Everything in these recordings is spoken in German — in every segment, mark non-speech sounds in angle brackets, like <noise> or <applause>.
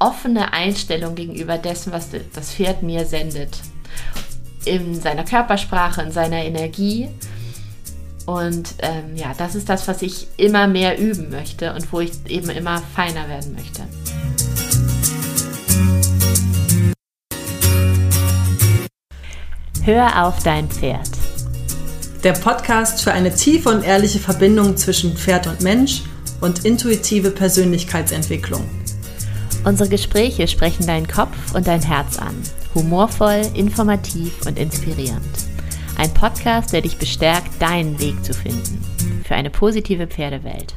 offene Einstellung gegenüber dessen, was das Pferd mir sendet. In seiner Körpersprache, in seiner Energie. Und ähm, ja, das ist das, was ich immer mehr üben möchte und wo ich eben immer feiner werden möchte. Hör auf dein Pferd. Der Podcast für eine tiefe und ehrliche Verbindung zwischen Pferd und Mensch und intuitive Persönlichkeitsentwicklung. Unsere Gespräche sprechen deinen Kopf und dein Herz an. Humorvoll, informativ und inspirierend. Ein Podcast, der dich bestärkt, deinen Weg zu finden. Für eine positive Pferdewelt.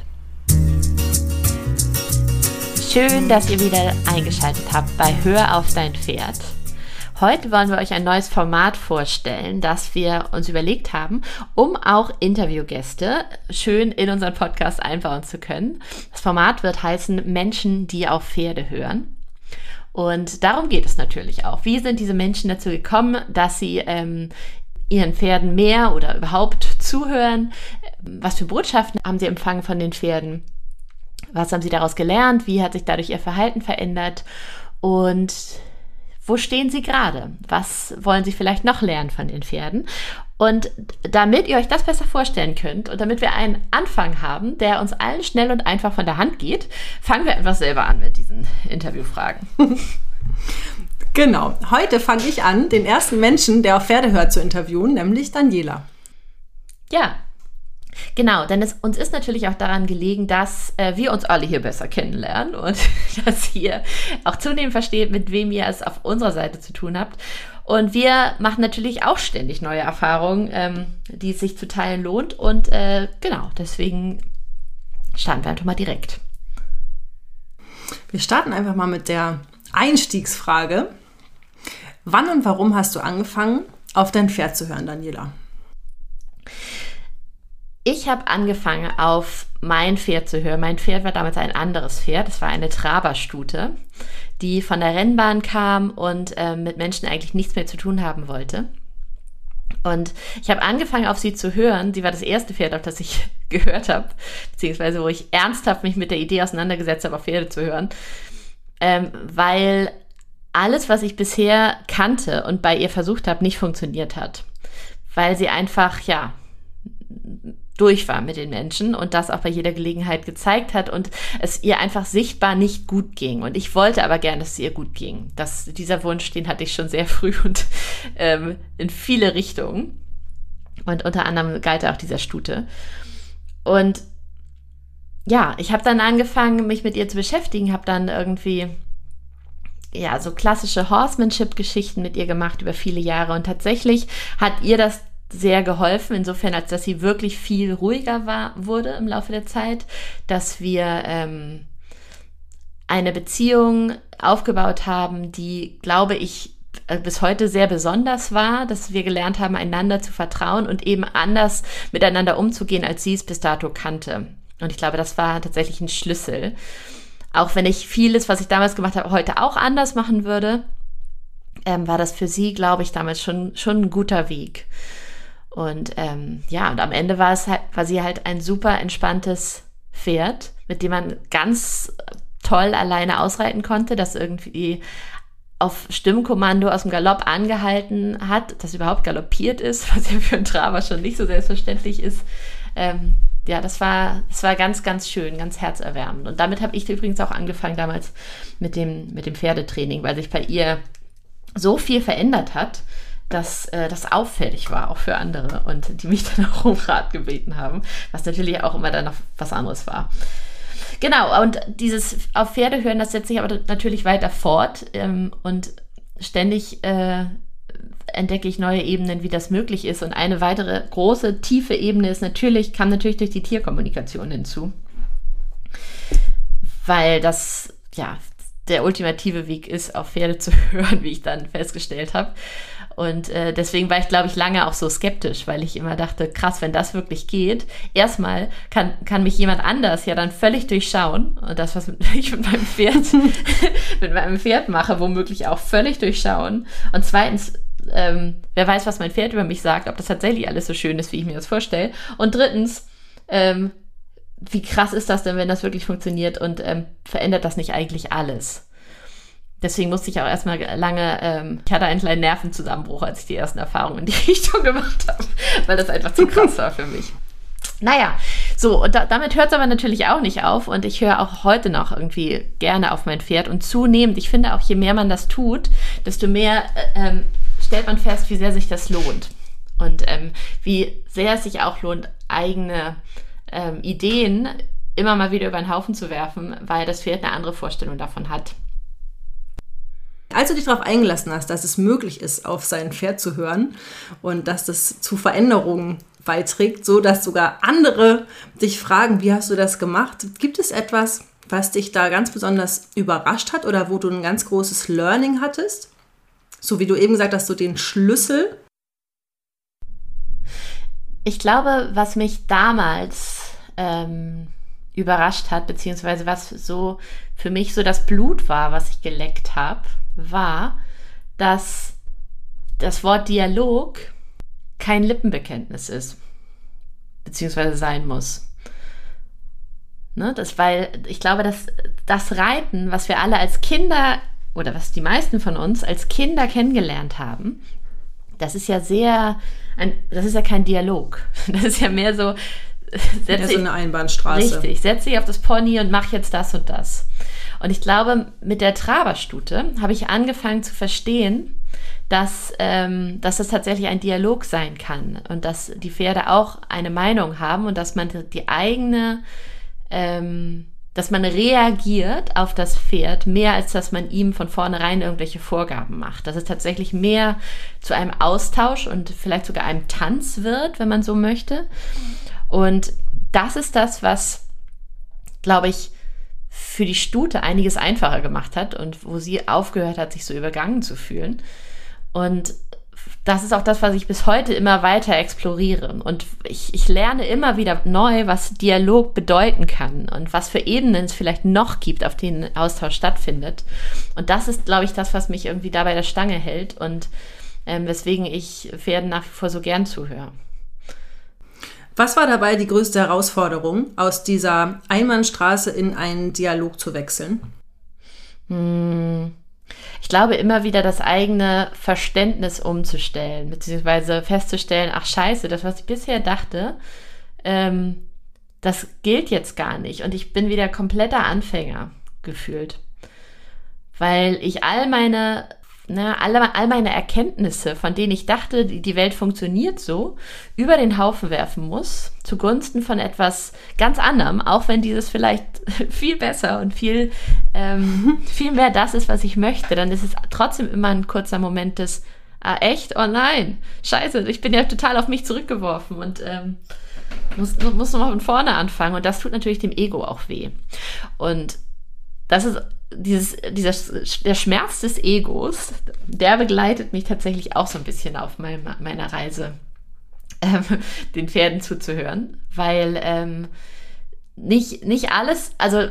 Schön, dass ihr wieder eingeschaltet habt bei Hör auf dein Pferd. Heute wollen wir euch ein neues Format vorstellen, das wir uns überlegt haben, um auch Interviewgäste schön in unseren Podcast einbauen zu können. Das Format wird heißen Menschen, die auf Pferde hören. Und darum geht es natürlich auch. Wie sind diese Menschen dazu gekommen, dass sie ähm, ihren Pferden mehr oder überhaupt zuhören? Was für Botschaften haben sie empfangen von den Pferden? Was haben sie daraus gelernt? Wie hat sich dadurch ihr Verhalten verändert? Und wo stehen Sie gerade? Was wollen Sie vielleicht noch lernen von den Pferden? Und damit ihr euch das besser vorstellen könnt und damit wir einen Anfang haben, der uns allen schnell und einfach von der Hand geht, fangen wir einfach selber an mit diesen Interviewfragen. <laughs> Genau. Heute fange ich an, den ersten Menschen, der auf Pferde hört, zu interviewen, nämlich Daniela. Ja, Genau, denn es, uns ist natürlich auch daran gelegen, dass äh, wir uns alle hier besser kennenlernen <laughs> und dass ihr auch zunehmend versteht, mit wem ihr es auf unserer Seite zu tun habt. Und wir machen natürlich auch ständig neue Erfahrungen, ähm, die es sich zu teilen lohnt. Und äh, genau, deswegen starten wir einfach mal direkt. Wir starten einfach mal mit der Einstiegsfrage. Wann und warum hast du angefangen, auf dein Pferd zu hören, Daniela? Ich habe angefangen, auf mein Pferd zu hören. Mein Pferd war damals ein anderes Pferd. Es war eine Traberstute, die von der Rennbahn kam und äh, mit Menschen eigentlich nichts mehr zu tun haben wollte. Und ich habe angefangen, auf sie zu hören. Sie war das erste Pferd, auf das ich <laughs> gehört habe, beziehungsweise wo ich ernsthaft mich mit der Idee auseinandergesetzt habe, auf Pferde zu hören. Ähm, weil alles, was ich bisher kannte und bei ihr versucht habe, nicht funktioniert hat. Weil sie einfach, ja, durch war mit den Menschen und das auch bei jeder Gelegenheit gezeigt hat und es ihr einfach sichtbar nicht gut ging. Und ich wollte aber gern, dass es ihr gut ging. Das, dieser Wunsch, den hatte ich schon sehr <laughs> früh und ähm, in viele Richtungen. Und unter anderem galt auch dieser Stute. Und ja, ich habe dann angefangen, mich mit ihr zu beschäftigen, habe dann irgendwie ja, so klassische Horsemanship-Geschichten mit ihr gemacht über viele Jahre und tatsächlich hat ihr das sehr geholfen, insofern, als dass sie wirklich viel ruhiger war, wurde im Laufe der Zeit, dass wir ähm, eine Beziehung aufgebaut haben, die, glaube ich, äh, bis heute sehr besonders war, dass wir gelernt haben, einander zu vertrauen und eben anders miteinander umzugehen, als sie es bis dato kannte. Und ich glaube, das war tatsächlich ein Schlüssel. Auch wenn ich vieles, was ich damals gemacht habe, heute auch anders machen würde, ähm, war das für sie, glaube ich, damals schon, schon ein guter Weg. Und ähm, ja, und am Ende war es halt, war sie halt ein super entspanntes Pferd, mit dem man ganz toll alleine ausreiten konnte, das irgendwie auf Stimmkommando aus dem Galopp angehalten hat, das überhaupt galoppiert ist, <laughs> was ja für einen Traber schon nicht so selbstverständlich ist. Ähm, ja, das war, das war ganz, ganz schön, ganz herzerwärmend. Und damit habe ich übrigens auch angefangen damals mit dem, mit dem Pferdetraining, weil sich bei ihr so viel verändert hat, dass äh, das auffällig war, auch für andere und die mich <laughs> dann auch um Rat gebeten haben, was natürlich auch immer dann noch was anderes war. Genau, und dieses auf Pferde hören, das setzt sich aber natürlich weiter fort ähm, und ständig äh, entdecke ich neue Ebenen, wie das möglich ist. Und eine weitere große, tiefe Ebene ist natürlich, kam natürlich durch die Tierkommunikation hinzu. Weil das, ja, der ultimative Weg ist, auf Pferde zu <laughs> hören, wie ich dann festgestellt habe. Und äh, deswegen war ich, glaube ich, lange auch so skeptisch, weil ich immer dachte, krass, wenn das wirklich geht, erstmal kann, kann mich jemand anders ja dann völlig durchschauen. Und das, was <laughs> ich mit meinem Pferd, <laughs> mit meinem Pferd mache, womöglich auch völlig durchschauen. Und zweitens, ähm, wer weiß, was mein Pferd über mich sagt, ob das tatsächlich alles so schön ist, wie ich mir das vorstelle. Und drittens, ähm, wie krass ist das denn, wenn das wirklich funktioniert und ähm, verändert das nicht eigentlich alles? Deswegen musste ich auch erstmal lange, ähm, ich hatte einen kleinen Nervenzusammenbruch, als ich die ersten Erfahrungen in die <laughs> Richtung gemacht habe, weil das einfach zu krass war für mich. Naja, so, und da, damit hört es aber natürlich auch nicht auf. Und ich höre auch heute noch irgendwie gerne auf mein Pferd. Und zunehmend, ich finde auch, je mehr man das tut, desto mehr äh, ähm, stellt man fest, wie sehr sich das lohnt. Und ähm, wie sehr es sich auch lohnt, eigene ähm, Ideen immer mal wieder über den Haufen zu werfen, weil das Pferd eine andere Vorstellung davon hat. Als du dich darauf eingelassen hast, dass es möglich ist, auf sein Pferd zu hören und dass das zu Veränderungen beiträgt, so dass sogar andere dich fragen, wie hast du das gemacht? Gibt es etwas, was dich da ganz besonders überrascht hat oder wo du ein ganz großes Learning hattest? So wie du eben gesagt hast, so den Schlüssel. Ich glaube, was mich damals ähm, überrascht hat, beziehungsweise was so für mich so das Blut war, was ich geleckt habe, war, dass das Wort Dialog kein Lippenbekenntnis ist, beziehungsweise sein muss. Ne, das, weil ich glaube, dass das Reiten, was wir alle als Kinder oder was die meisten von uns als Kinder kennengelernt haben, das ist ja sehr, ein, das ist ja kein Dialog. <laughs> Das ist ja mehr so, <laughs> setz ja, so eine Einbahnstraße. Richtig, setze dich auf das Pony und mach jetzt das und das. Und ich glaube, mit der Traberstute habe ich angefangen zu verstehen, dass, ähm, dass das tatsächlich ein Dialog sein kann und dass die Pferde auch eine Meinung haben und dass man die eigene, ähm, dass man reagiert auf das Pferd mehr, als dass man ihm von vornherein irgendwelche Vorgaben macht. Dass es tatsächlich mehr zu einem Austausch und vielleicht sogar einem Tanz wird, wenn man so möchte. Und das ist das, was, glaube ich, für die Stute einiges einfacher gemacht hat und wo sie aufgehört hat, sich so übergangen zu fühlen. Und das ist auch das, was ich bis heute immer weiter exploriere. Und ich, ich lerne immer wieder neu, was Dialog bedeuten kann und was für Ebenen es vielleicht noch gibt, auf denen Austausch stattfindet. Und das ist, glaube ich, das, was mich irgendwie da bei der Stange hält und ähm, weswegen ich Pferden nach wie vor so gern zuhöre. Was war dabei die größte Herausforderung, aus dieser Einbahnstraße in einen Dialog zu wechseln? Hm. Glaube, immer wieder das eigene Verständnis umzustellen, beziehungsweise festzustellen, ach scheiße, das, was ich bisher dachte, ähm, das gilt jetzt gar nicht. Und ich bin wieder kompletter Anfänger gefühlt. Weil ich all meine ne, alle, all meine Erkenntnisse, von denen ich dachte, die, die Welt funktioniert so, über den Haufen werfen muss, zugunsten von etwas ganz anderem, auch wenn dieses vielleicht <laughs> viel besser und viel, ähm, <laughs> viel mehr das ist, was ich möchte, dann ist es trotzdem immer ein kurzer Moment des, ah, echt? Oh nein, scheiße, ich bin ja total auf mich zurückgeworfen und ähm, muss, muss nochmal von vorne anfangen. Und das tut natürlich dem Ego auch weh. Und das ist dieses, dieser, der Schmerz des Egos, der begleitet mich tatsächlich auch so ein bisschen auf mein, meiner Reise, ähm, den Pferden zuzuhören, weil ähm, nicht, nicht alles, also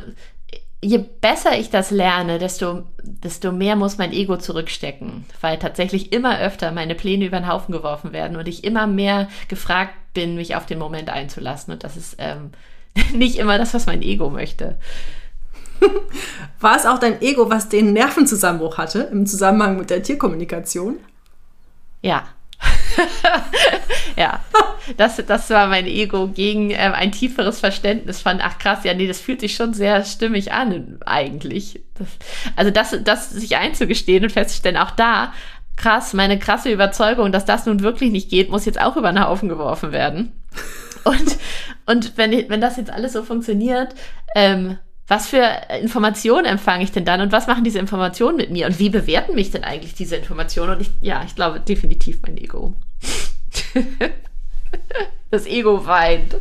je besser ich das lerne, desto, desto mehr muss mein Ego zurückstecken, weil tatsächlich immer öfter meine Pläne über den Haufen geworfen werden und ich immer mehr gefragt bin, mich auf den Moment einzulassen. Und das ist ähm, <laughs> nicht immer das, was mein Ego möchte. <laughs> War es auch dein Ego, was den Nervenzusammenbruch hatte im Zusammenhang mit der Tierkommunikation? Ja. <laughs> ja, das, das war mein Ego gegen äh, ein tieferes Verständnis von, ach krass, ja, nee, das fühlt sich schon sehr stimmig an, eigentlich. Das, also das, das sich einzugestehen und festzustellen, auch da, krass, meine krasse Überzeugung, dass das nun wirklich nicht geht, muss jetzt auch über den Haufen geworfen werden. Und, und wenn, wenn das jetzt alles so funktioniert, ähm, was für Informationen empfange ich denn dann und was machen diese Informationen mit mir und wie bewerten mich denn eigentlich diese Informationen? Und ich, ja, ich glaube definitiv mein Ego. <laughs> das Ego weint.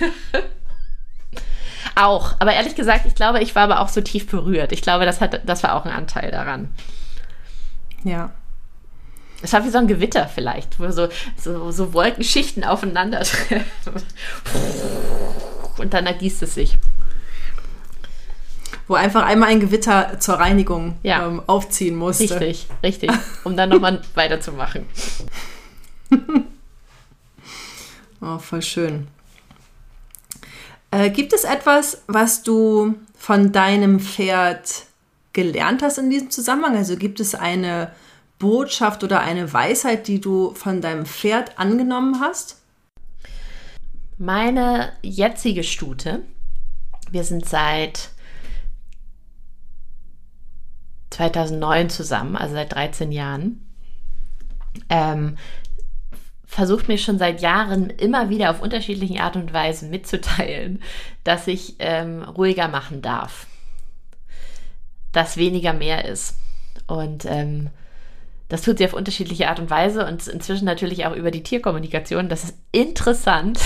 <laughs> auch, aber ehrlich gesagt, ich glaube, ich war aber auch so tief berührt. Ich glaube, das, hat, das war auch ein Anteil daran. Ja. Es war wie so ein Gewitter vielleicht, wo so, so, so Wolkenschichten aufeinandertreffen. <laughs> Und dann ergießt es sich wo einfach einmal ein Gewitter zur Reinigung ja. ähm, aufziehen musste. Richtig, richtig. Um dann nochmal <laughs> weiterzumachen. <laughs> oh, voll schön. Äh, gibt es etwas, was du von deinem Pferd gelernt hast in diesem Zusammenhang? Also gibt es eine Botschaft oder eine Weisheit, die du von deinem Pferd angenommen hast? Meine jetzige Stute, wir sind seit 2009 zusammen, also seit 13 Jahren, ähm, versucht mir schon seit Jahren immer wieder auf unterschiedlichen Art und Weisen mitzuteilen, dass ich ähm, ruhiger machen darf, dass weniger mehr ist. Und ähm, das tut sie auf unterschiedliche Art und Weise und inzwischen natürlich auch über die Tierkommunikation. Das ist interessant,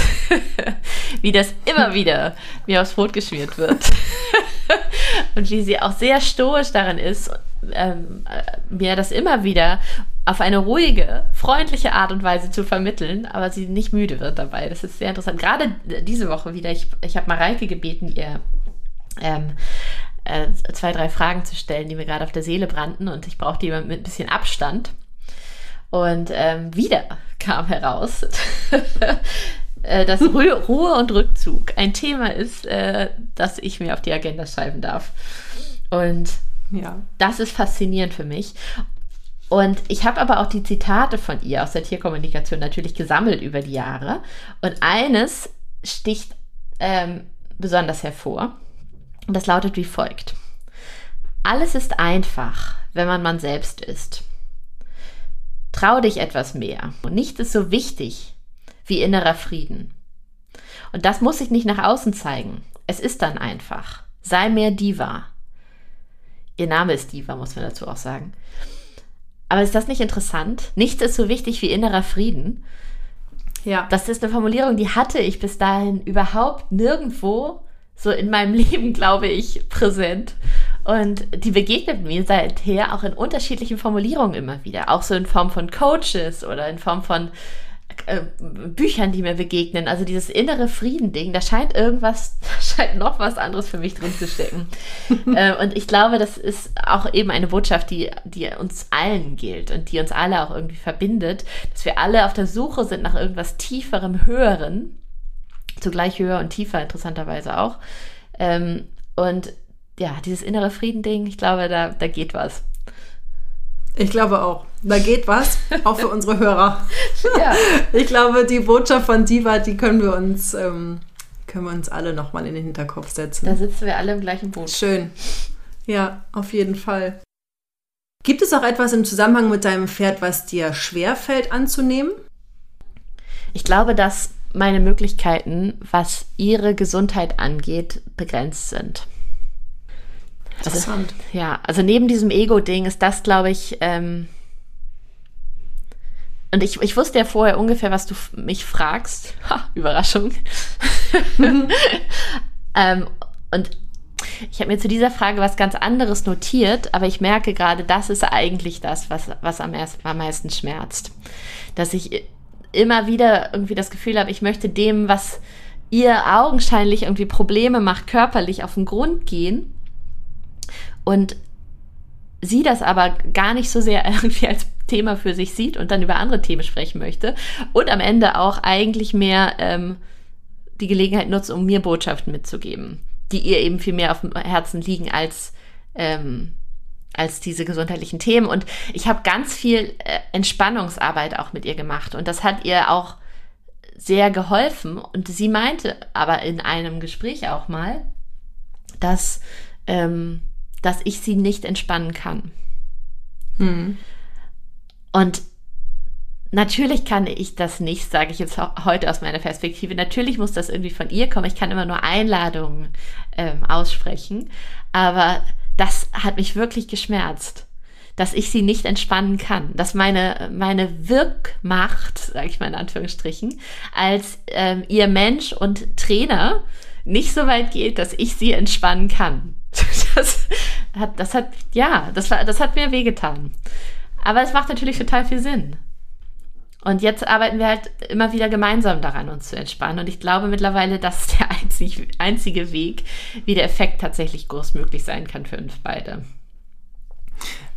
<laughs> wie das immer wieder mir aufs Brot geschmiert wird. <laughs> und wie sie auch sehr stoisch darin ist, ähm, äh, mir das immer wieder auf eine ruhige, freundliche Art und Weise zu vermitteln, aber sie nicht müde wird dabei. Das ist sehr interessant. Gerade diese Woche wieder, ich, ich habe Mareike gebeten, ihr ähm, äh, zwei, drei Fragen zu stellen, die mir gerade auf der Seele brannten und ich brauchte jemanden mit ein bisschen Abstand. Und ähm, wieder kam heraus, <laughs> äh, dass Ru Ruhe und Rückzug ein Thema ist, äh, das ich mir auf die Agenda schreiben darf. Und ja. das ist faszinierend für mich. Und ich habe aber auch die Zitate von ihr aus der Tierkommunikation natürlich gesammelt über die Jahre. Und eines sticht ähm, besonders hervor. Und das lautet wie folgt. Alles ist einfach, wenn man man selbst ist. Trau dich etwas mehr. Und nichts ist so wichtig wie innerer Frieden. Und das muss sich nicht nach außen zeigen. Es ist dann einfach. Sei mehr Diva. Ihr Name ist Diva, muss man dazu auch sagen. Aber ist das nicht interessant? Nichts ist so wichtig wie innerer Frieden. Ja. Das ist eine Formulierung, die hatte ich bis dahin überhaupt nirgendwo so in meinem <laughs> Leben, glaube ich, präsent. Und die begegnet mir seither auch in unterschiedlichen Formulierungen immer wieder. Auch so in Form von Coaches oder in Form von äh, Büchern, die mir begegnen. Also dieses innere Frieden-Ding, da scheint irgendwas, <laughs> da scheint noch was anderes für mich drin zu stecken. <laughs> äh, und ich glaube, das ist auch eben eine Botschaft, die, die uns allen gilt und die uns alle auch irgendwie verbindet, dass wir alle auf der Suche sind nach irgendwas Tieferem, Höheren. Zugleich höher und tiefer, interessanterweise auch. Ähm, und ja, dieses innere Frieden-Ding, ich glaube, da, da geht was. Ich glaube auch. Da geht was, auch für <laughs> unsere Hörer. ja. <laughs> Ich glaube, die Botschaft von Diva, die können wir uns, ähm, können wir uns alle nochmal in den Hinterkopf setzen. Da sitzen wir alle im gleichen Boot. Schön. Ja, auf jeden Fall. Gibt es auch etwas im Zusammenhang mit deinem Pferd, was dir schwerfällt anzunehmen? Ich glaube, dass meine Möglichkeiten, was ihre Gesundheit angeht, begrenzt sind. Interessant. Also, ja, also neben diesem Ego-Ding ist das, glaube ich, ähm, und ich, ich wusste ja vorher ungefähr, was du mich fragst. <laughs> Ha, Überraschung. <laughs> ähm, und ich habe mir zu dieser Frage was ganz anderes notiert, aber ich merke gerade, das ist eigentlich das, was, was am, erst, am meisten schmerzt. Dass ich immer wieder irgendwie das Gefühl habe, ich möchte dem, was ihr augenscheinlich irgendwie Probleme macht, körperlich auf den Grund gehen. Und sie das aber gar nicht so sehr <laughs> irgendwie als Thema für sich sieht und dann über andere Themen sprechen möchte und am Ende auch eigentlich mehr ähm, die Gelegenheit nutzt, um mir Botschaften mitzugeben, die ihr eben viel mehr auf dem Herzen liegen als ähm, als diese gesundheitlichen Themen. Und ich habe ganz viel äh, Entspannungsarbeit auch mit ihr gemacht und das hat ihr auch sehr geholfen. Und sie meinte aber in einem Gespräch auch mal, dass ähm, dass ich sie nicht entspannen kann. Hm. Und natürlich kann ich das nicht, sage ich jetzt heute aus meiner Perspektive. Natürlich muss das irgendwie von ihr kommen. Ich kann immer nur Einladungen ähm, aussprechen. Aber das hat mich wirklich geschmerzt, dass ich sie nicht entspannen kann. Dass meine, meine Wirkmacht, sage ich mal in Anführungsstrichen, als ähm, ihr Mensch und Trainer nicht so weit geht, dass ich sie entspannen kann. <laughs> Das hat, das hat, ja, das, war, das hat mir wehgetan. Aber es macht natürlich total viel Sinn. Und jetzt arbeiten wir halt immer wieder gemeinsam daran, uns zu entspannen. Und ich glaube mittlerweile, das ist <laughs> der einzig, einzige Weg, wie der Effekt tatsächlich großmöglich sein kann für uns beide.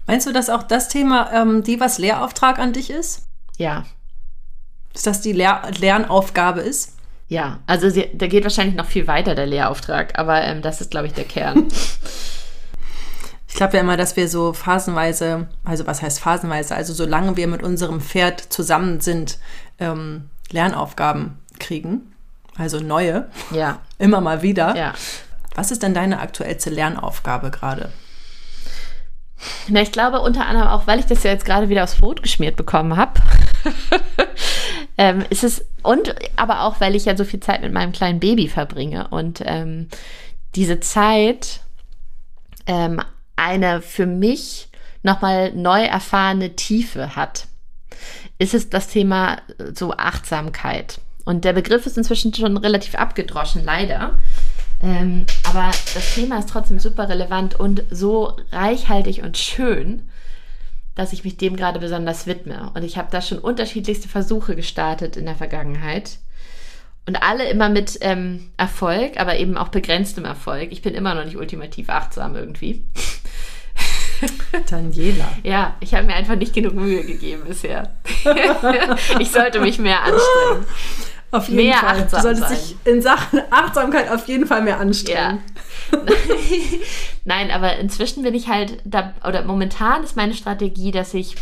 Meinst du, dass auch das Thema ähm, Divas Lehrauftrag an dich ist? Ja. Dass das die Lehr Lernaufgabe ist? Ja, also sie, der geht wahrscheinlich noch viel weiter, der Lehrauftrag, aber ähm, das ist, glaube ich, der Kern. <laughs> glaube ja immer, dass wir so phasenweise, also was heißt phasenweise, also solange wir mit unserem Pferd zusammen sind, ähm, Lernaufgaben kriegen, also neue, Ja. <laughs> immer mal wieder. Ja. Was ist denn deine aktuellste Lernaufgabe gerade? Na, ich glaube unter anderem auch, weil ich das ja jetzt gerade wieder aufs Brot geschmiert bekommen habe, <laughs> ähm, ist es und aber auch, weil ich ja so viel Zeit mit meinem kleinen Baby verbringe und ähm, diese Zeit ähm, eine für mich nochmal neu erfahrene Tiefe hat, ist es das Thema äh, so Achtsamkeit. Und der Begriff ist inzwischen schon relativ abgedroschen, leider. Ähm, aber das Thema ist trotzdem super relevant und so reichhaltig und schön, dass ich mich dem gerade besonders widme. Und ich habe da schon unterschiedlichste Versuche gestartet in der Vergangenheit. Und alle immer mit ähm, Erfolg, aber eben auch begrenztem Erfolg. Ich bin immer noch nicht ultimativ achtsam irgendwie. <laughs> Daniela. Ja, ich habe mir einfach nicht genug Mühe gegeben bisher. <laughs> ich sollte mich mehr anstrengen. Auf jeden Mehr Fall. Du solltest sein. dich in Sachen Achtsamkeit auf jeden Fall mehr anstrengen. <laughs> Nein, aber inzwischen bin ich halt da, oder momentan ist meine Strategie, dass ich,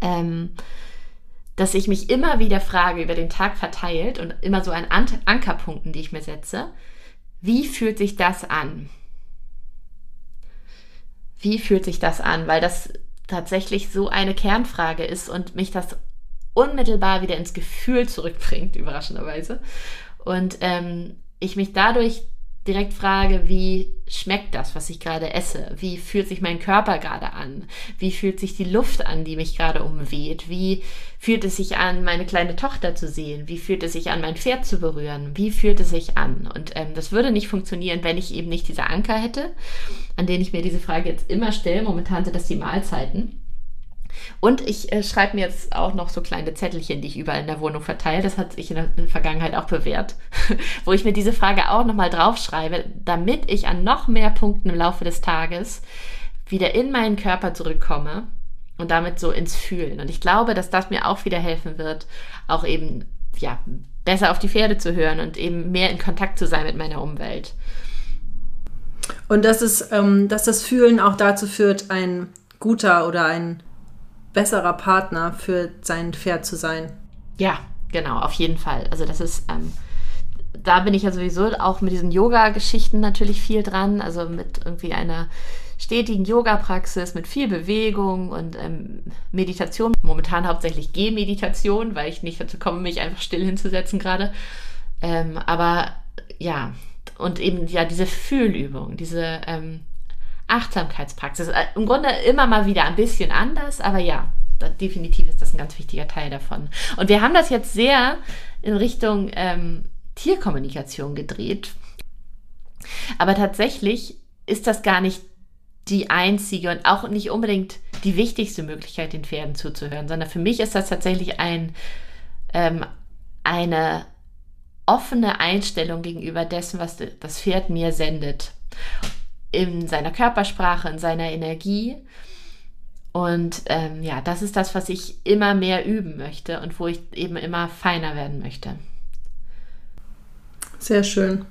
ähm, dass ich mich immer wieder frage, über den Tag verteilt und immer so An Ankerpunkten, die ich mir setze, wie fühlt sich das an? Wie fühlt sich das an? Weil das tatsächlich so eine Kernfrage ist und mich das unmittelbar wieder ins Gefühl zurückbringt, <laughs> überraschenderweise. Und ähm, ich mich dadurch direkt frage, wie schmeckt das, was ich gerade esse? Wie fühlt sich mein Körper gerade an? Wie fühlt sich die Luft an, die mich gerade umweht? Wie fühlt es sich an, meine kleine Tochter zu sehen? Wie fühlt es sich an, mein Pferd zu berühren? Wie fühlt es sich an? Und ähm, das würde nicht funktionieren, wenn ich eben nicht diese Anker hätte, an denen ich mir diese Frage jetzt immer stelle. Momentan sind das die Mahlzeiten. Und ich äh, schreibe mir jetzt auch noch so kleine Zettelchen, die ich überall in der Wohnung verteile. Das hat sich in der, in der Vergangenheit auch bewährt, <laughs> wo ich mir diese Frage auch nochmal draufschreibe, damit ich an noch mehr Punkten im Laufe des Tages wieder in meinen Körper zurückkomme und damit so ins Fühlen. Und ich glaube, dass das mir auch wieder helfen wird, auch eben, ja, besser auf die Pferde zu hören und eben mehr in Kontakt zu sein mit meiner Umwelt. Und dass, es, ähm, dass das Fühlen auch dazu führt, ein guter oder ein besserer Partner für sein Pferd zu sein. Ja, genau, auf jeden Fall. Also das ist, ähm, da bin ich ja sowieso auch mit diesen Yoga-Geschichten natürlich viel dran. Also mit irgendwie einer stetigen Yoga-Praxis, mit viel Bewegung und ähm, Meditation. Momentan hauptsächlich Gehmeditation, weil ich nicht dazu komme, mich einfach still hinzusetzen gerade. Ähm, aber ja, und eben ja diese Fühlübung, diese ähm, Achtsamkeitspraxis. Äh, Im Grunde immer mal wieder ein bisschen anders, aber ja, definitiv ist das ein ganz wichtiger Teil davon. Und wir haben das jetzt sehr in Richtung ähm, Tierkommunikation gedreht. Aber tatsächlich ist das gar nicht die einzige und auch nicht unbedingt die wichtigste Möglichkeit, den Pferden zuzuhören, sondern für mich ist das tatsächlich ein, ähm, eine offene Einstellung gegenüber dessen, was das Pferd mir sendet. In seiner Körpersprache, in seiner Energie. Und ähm, ja, das ist das, was ich immer mehr üben möchte und wo ich eben immer feiner werden möchte. Sehr schön.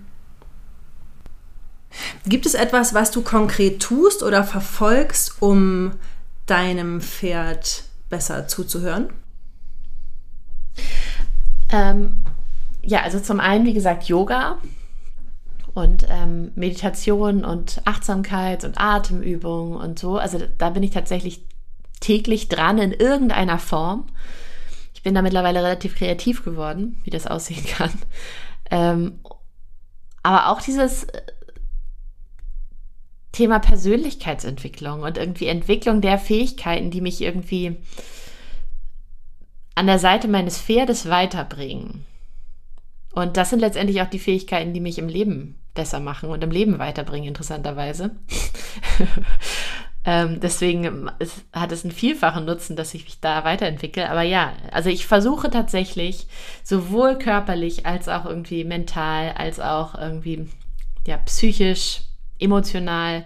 Gibt es etwas, was du konkret tust oder verfolgst, um deinem Pferd besser zuzuhören? Ähm, ja, also zum einen, wie gesagt, Yoga und ähm, Meditation und Achtsamkeit und Atemübung und so. Also da bin ich tatsächlich täglich dran in irgendeiner Form. Ich bin da mittlerweile relativ kreativ geworden, wie das aussehen kann. Ähm, aber auch dieses äh, Thema Persönlichkeitsentwicklung und irgendwie Entwicklung der Fähigkeiten, die mich irgendwie an der Seite meines Pferdes weiterbringen. Und das sind letztendlich auch die Fähigkeiten, die mich im Leben besser machen und im Leben weiterbringen, interessanterweise. <laughs> ähm, deswegen ist, hat es einen vielfachen Nutzen, dass ich mich da weiterentwickle. Aber ja, also ich versuche tatsächlich sowohl körperlich als auch irgendwie mental, als auch irgendwie ja, psychisch, emotional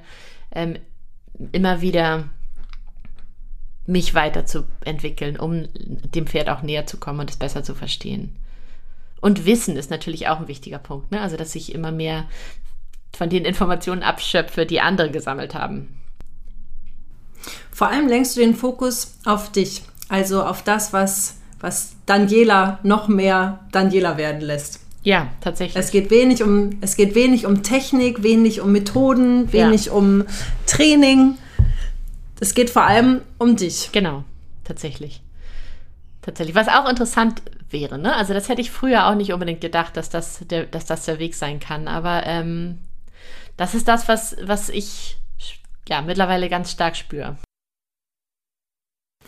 ähm, immer wieder mich weiterzuentwickeln, um dem Pferd auch näher zu kommen und es besser zu verstehen. Und Wissen ist natürlich auch ein wichtiger Punkt, ne? Also, dass ich immer mehr von den Informationen abschöpfe, die andere gesammelt haben. Vor allem lenkst du den Fokus auf dich, also auf das, was, was Daniela noch mehr Daniela werden lässt. Ja, tatsächlich. Es geht wenig um, es geht wenig um Technik, wenig um Methoden, wenig ja. um Training. Es geht vor allem um dich. Genau, tatsächlich. Tatsächlich. Was auch interessant wäre, ne? Also das hätte ich früher auch nicht unbedingt gedacht, dass das der, dass das der Weg sein kann. Aber ähm, das ist das, was, was ich ja mittlerweile ganz stark spüre.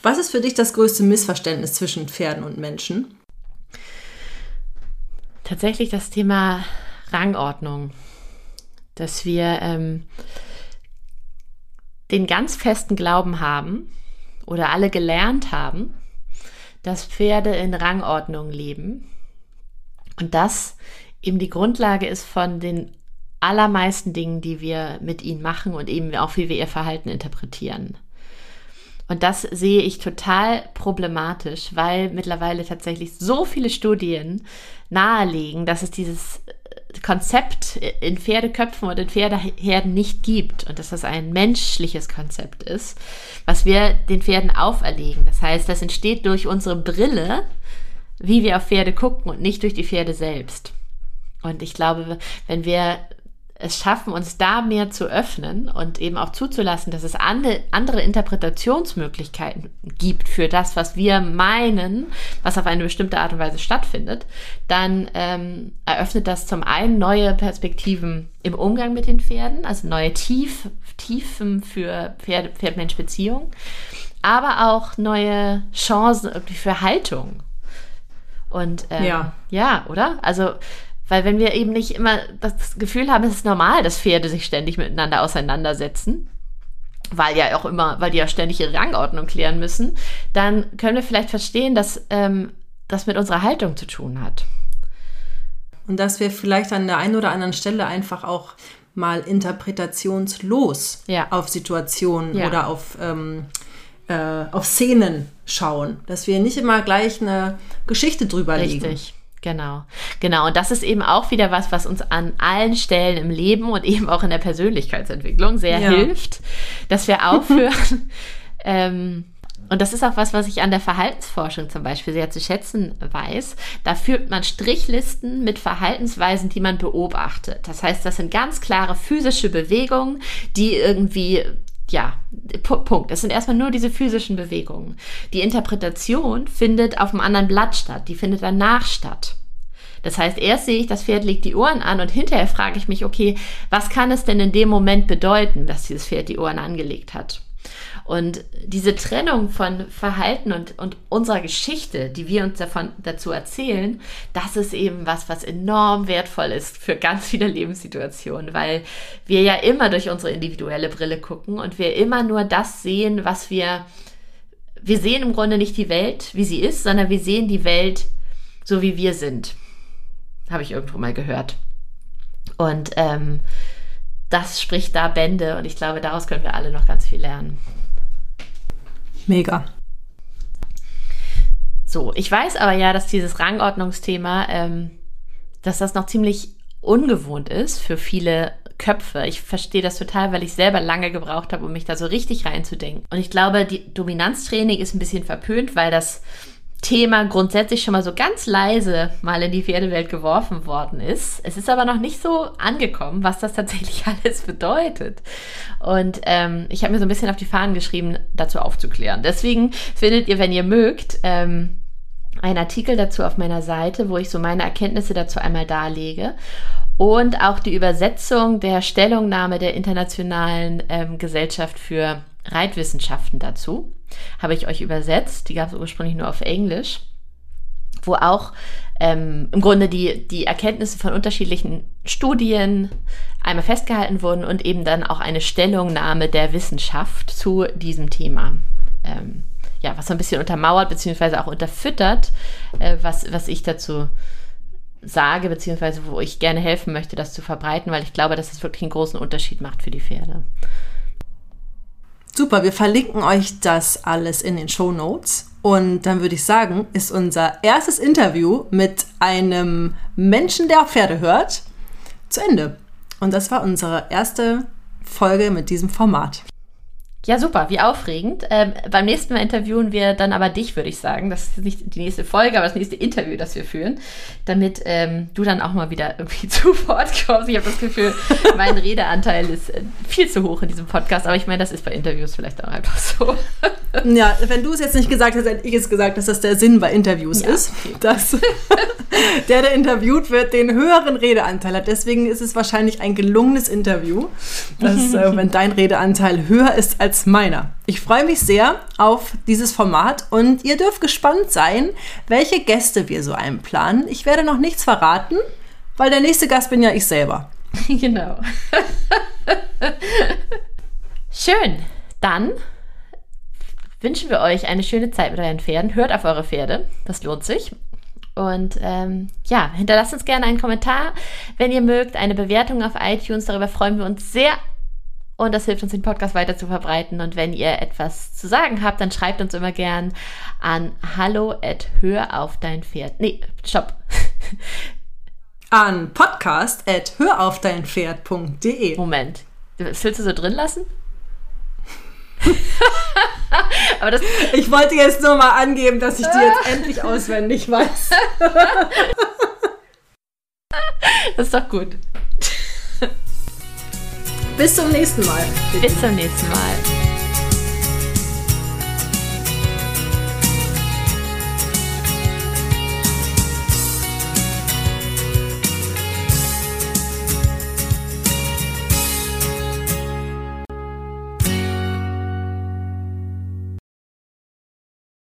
Was ist für dich das größte Missverständnis zwischen Pferden und Menschen? Tatsächlich das Thema Rangordnung. Dass wir ähm, den ganz festen Glauben haben oder alle gelernt haben, dass Pferde in Rangordnung leben und das eben die Grundlage ist von den allermeisten Dingen, die wir mit ihnen machen und eben auch wie wir ihr Verhalten interpretieren. Und das sehe ich total problematisch, weil mittlerweile tatsächlich so viele Studien nahelegen, dass es dieses Konzept in Pferdeköpfen und in Pferdeherden nicht gibt und dass das ein menschliches Konzept ist, was wir den Pferden auferlegen. Das heißt, das entsteht durch unsere Brille, wie wir auf Pferde gucken und nicht durch die Pferde selbst. Und ich glaube, wenn wir es schaffen, uns da mehr zu öffnen und eben auch zuzulassen, dass es ande, andere Interpretationsmöglichkeiten gibt für das, was wir meinen, was auf eine bestimmte Art und Weise stattfindet, dann ähm, eröffnet das zum einen neue Perspektiven im Umgang mit den Pferden, also neue Tief, Tiefen für Pferd, Pferd-Mensch-Beziehungen, aber auch neue Chancen für Haltung. Und ähm, ja. ja, oder? Also weil wenn wir eben nicht immer das Gefühl haben, es ist normal, dass Pferde sich ständig miteinander auseinandersetzen, weil ja auch immer, weil die ja ständig ihre Rangordnung klären müssen, dann können wir vielleicht verstehen, dass ähm, das mit unserer Haltung zu tun hat. Und dass wir vielleicht an der einen oder anderen Stelle einfach auch mal interpretationslos ja. auf Situationen ja. oder auf, ähm, äh, auf Szenen schauen. Dass wir nicht immer gleich eine Geschichte drüber Richtig. legen. Genau, genau. Und das ist eben auch wieder was, was uns an allen Stellen im Leben und eben auch in der Persönlichkeitsentwicklung sehr ja. hilft, dass wir aufhören. <laughs> ähm, und das ist auch was, was ich an der Verhaltensforschung zum Beispiel sehr zu schätzen weiß. Da führt man Strichlisten mit Verhaltensweisen, die man beobachtet. Das heißt, das sind ganz klare physische Bewegungen, die irgendwie ja, Punkt. Es sind erstmal nur diese physischen Bewegungen. Die Interpretation findet auf einem anderen Blatt statt. Die findet danach statt. Das heißt, erst sehe ich, das Pferd legt die Ohren an und hinterher frage ich mich, okay, was kann es denn in dem Moment bedeuten, dass dieses Pferd die Ohren angelegt hat? Und diese Trennung von Verhalten und, und unserer Geschichte, die wir uns davon, dazu erzählen, das ist eben was, was enorm wertvoll ist für ganz viele Lebenssituationen, weil wir ja immer durch unsere individuelle Brille gucken und wir immer nur das sehen, was wir, wir sehen im Grunde nicht die Welt, wie sie ist, sondern wir sehen die Welt so, wie wir sind. Habe ich irgendwo mal gehört. Und ähm, das spricht da Bände und ich glaube, daraus können wir alle noch ganz viel lernen. Mega. So, ich weiß aber ja, dass dieses Rangordnungsthema, ähm, dass das noch ziemlich ungewohnt ist für viele Köpfe. Ich verstehe das total, weil ich selber lange gebraucht habe, um mich da so richtig reinzudenken. Und ich glaube, die Dominanztraining ist ein bisschen verpönt, weil das Thema grundsätzlich schon mal so ganz leise mal in die Pferdewelt geworfen worden ist. Es ist aber noch nicht so angekommen, was das tatsächlich <laughs> alles bedeutet. Und ähm, ich habe mir so ein bisschen auf die Fahnen geschrieben, dazu aufzuklären. Deswegen findet ihr, wenn ihr mögt, ähm, einen Artikel dazu auf meiner Seite, wo ich so meine Erkenntnisse dazu einmal darlege und auch die Übersetzung der Stellungnahme der Internationalen ähm, Gesellschaft für Reitwissenschaften dazu habe ich euch übersetzt. Die gab es ursprünglich nur auf Englisch, wo auch ähm, im Grunde die, die Erkenntnisse von unterschiedlichen Studien einmal festgehalten wurden und eben dann auch eine Stellungnahme der Wissenschaft zu diesem Thema. Ähm, ja, was so ein bisschen untermauert beziehungsweise auch unterfüttert, äh, was, was ich dazu sage, beziehungsweise wo ich gerne helfen möchte, das zu verbreiten, weil ich glaube, dass es wirklich einen großen Unterschied macht für die Pferde. Super, wir verlinken euch das alles in den Show Notes. Und dann würde ich sagen, ist unser erstes Interview mit einem Menschen, der auch Pferde hört, zu Ende. Und das war unsere erste Folge mit diesem Format. Ja, super, wie aufregend. Ähm, beim nächsten Mal interviewen wir dann aber dich, würde ich sagen. Das ist nicht die nächste Folge, aber das nächste Interview, das wir führen, damit ähm, du dann auch mal wieder irgendwie <laughs> zu Wort kommst. Ich habe das Gefühl, mein Redeanteil ist äh, viel zu hoch in diesem Podcast, aber ich meine, das ist bei Interviews vielleicht auch einfach so. Ja, wenn du es jetzt nicht gesagt hast, hätte ich es gesagt, dass das der Sinn bei Interviews ja, ist, okay. dass <laughs> der, der interviewt wird, den höheren Redeanteil hat. Deswegen ist es wahrscheinlich ein gelungenes Interview, dass, äh, <laughs> wenn dein Redeanteil höher ist als meiner. Ich freue mich sehr auf dieses Format und ihr dürft gespannt sein, welche Gäste wir so einplanen. Ich werde noch nichts verraten, weil der nächste Gast bin ja ich selber. <laughs> Genau. Schön. Dann wünschen wir euch eine schöne Zeit mit euren Pferden. Hört auf eure Pferde, das lohnt sich. Und ähm, ja, hinterlasst uns gerne einen Kommentar, wenn ihr mögt, eine Bewertung auf iTunes. Darüber freuen wir uns sehr. Und das hilft uns, den Podcast weiter zu verbreiten. Und wenn ihr etwas zu sagen habt, dann schreibt uns immer gern an hallo at hör auf dein Pferd. Nee, stopp. <laughs> An podcast at hör auf dein Pferd.de. Moment. Willst du so drin lassen? <laughs> Das ich wollte jetzt nur mal angeben, dass ich die jetzt endlich auswendig weiß. <laughs> das ist doch gut. Bis zum nächsten Mal. Bis zum nächsten Mal.